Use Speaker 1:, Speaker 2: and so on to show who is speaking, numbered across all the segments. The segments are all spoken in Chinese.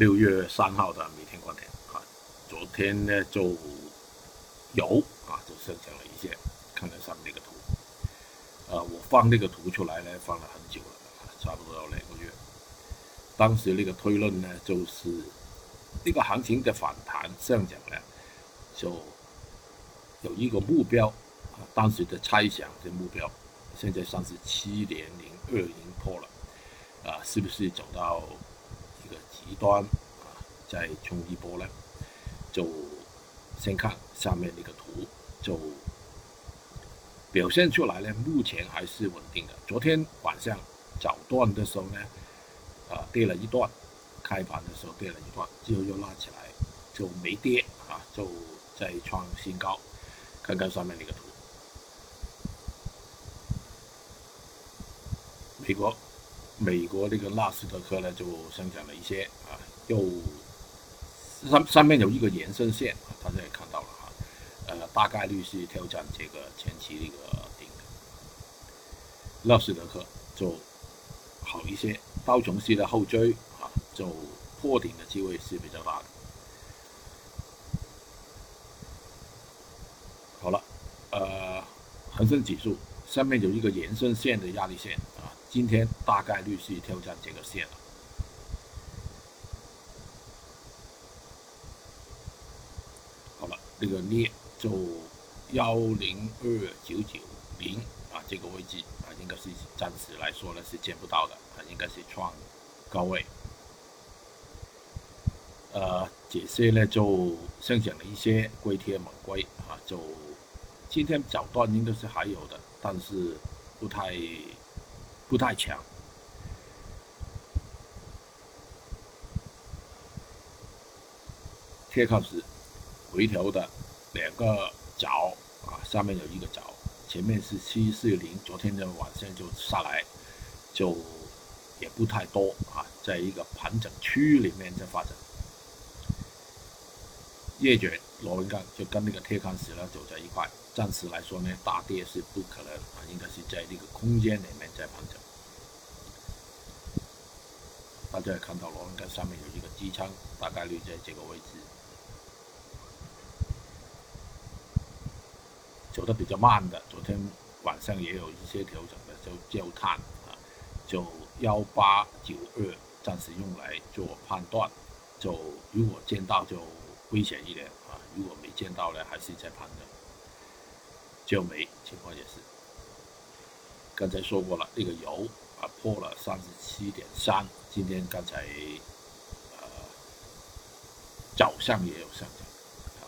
Speaker 1: 六月三号的每天观点啊，昨天呢就有啊，就上涨了一些，看看上面那个图，呃，我放那个图出来呢，放了很久了，差不多有两个月。当时那个推论呢，就是那个行情的反弹上涨呢，就有一个目标啊，当时的猜想的目标，现在三十七点零二已经破了，啊，是不是走到？极端啊，再冲一波呢，就先看下面那个图，就表现出来呢，目前还是稳定的。昨天晚上早段的时候呢，啊跌了一段，开盘的时候跌了一段，之后又拉起来，就没跌啊，就再创新高。看看上面那个图，美国。美国这个纳斯达克呢就上涨了一些啊，又上上面有一个延伸线啊，大家也看到了哈，呃，大概率是挑战这个前期的一个顶的。纳斯达克就好一些，道琼斯的后追啊，就破顶的机会是比较大的。好了，呃，恒生指数上面有一个延伸线的压力线。今天大概率是挑战这个线了。好了，这个镍就幺零二九九零啊，这个位置啊，应该是暂时来说呢是见不到的，啊，应该是创高位。呃，这些呢就剩下了一些，龟贴猛龟啊，就今天早段应该是还有的，但是不太。不太强，贴靠石回调的两个角啊，下面有一个角，前面是七四零，昨天的晚上就下来，就也不太多啊，在一个盘整区域里面在发展，叶卷螺纹钢就跟那个贴抗石呢走在一块。暂时来说呢，大跌是不可能啊，应该是在这个空间里面在盘整。大家也看到了，应该上面有一个支撑，大概率在这个位置。走的比较慢的，昨天晚上也有一些调整的，就焦炭啊，就幺八九二，暂时用来做判断。就如果见到就危险一点啊，如果没见到呢，还是在盘整。焦煤情况也是，刚才说过了，那个油啊破了三十七点三，今天刚才呃早上也有上涨，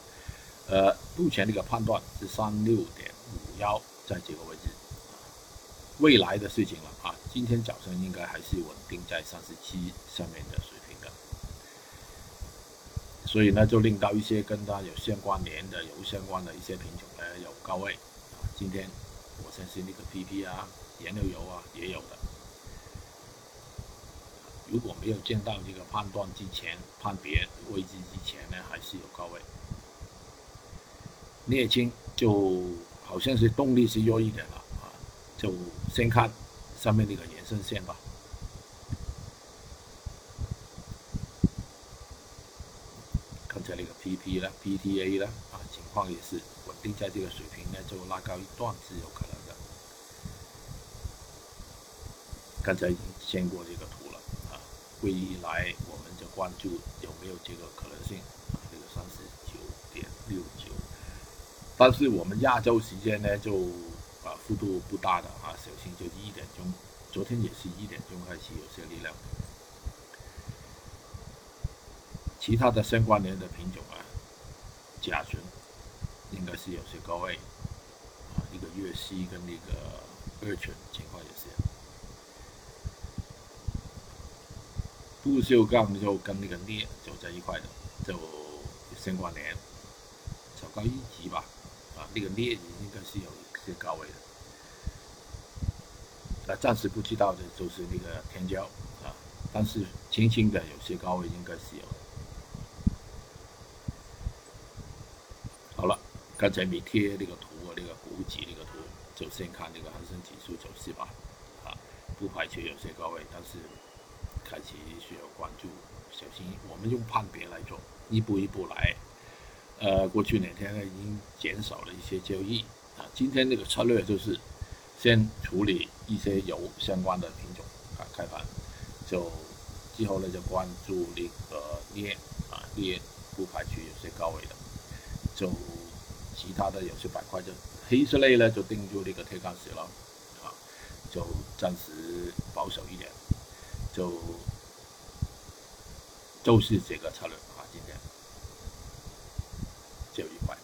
Speaker 1: 呃，目前这个判断是三六点五幺在这个位置，未来的事情了啊，今天早上应该还是稳定在三十七上面的水平，所以呢，就令到一些跟它有相关联的、有相关的一些品种呢有高位。啊今天我相信那个 PP 啊、燃料油啊也有的。如果没有见到这个判断之前、判别位置之前呢，还是有高位。镍氢就好像是动力是弱一点了啊，就先看上面那个延伸线吧。在那个 PP 了、PTA 了啊，情况也是稳。定在这个水平呢，就拉高一段是有可能的。刚才已经见过这个图了啊，未来我们就关注有没有这个可能性啊，这个三十九点六九。但是我们亚洲时间呢，就啊幅度不大的啊，小心就一点钟，昨天也是一点钟开始有些力量。其他的相关联的品种啊，甲醇。应该是有些高位，啊，一个粤西跟那个二醇情况也是，不锈钢就跟那个镍走在一块的，就相关联，走高一级吧，啊，那个镍应该是有一些高位的，啊，暂时不知道的就是那个天胶，啊，但是轻轻的有些高位应该是有的。刚才没贴那个图啊，那个股指那个图，就先看那个恒生指数走势吧。啊，不排除有些高位，但是开始需要关注，小心，我们用判别来做，一步一步来。呃，过去两天呢已经减少了一些交易啊。今天这个策略就是先处理一些油相关的品种啊，开盘就之后呢就关注那个镍啊，镍不排除有些高位的，就其他的有些板块就黑色类呢就定住这个铁矿石了啊，就暂时保守一点，就就是这个策略啊，今天。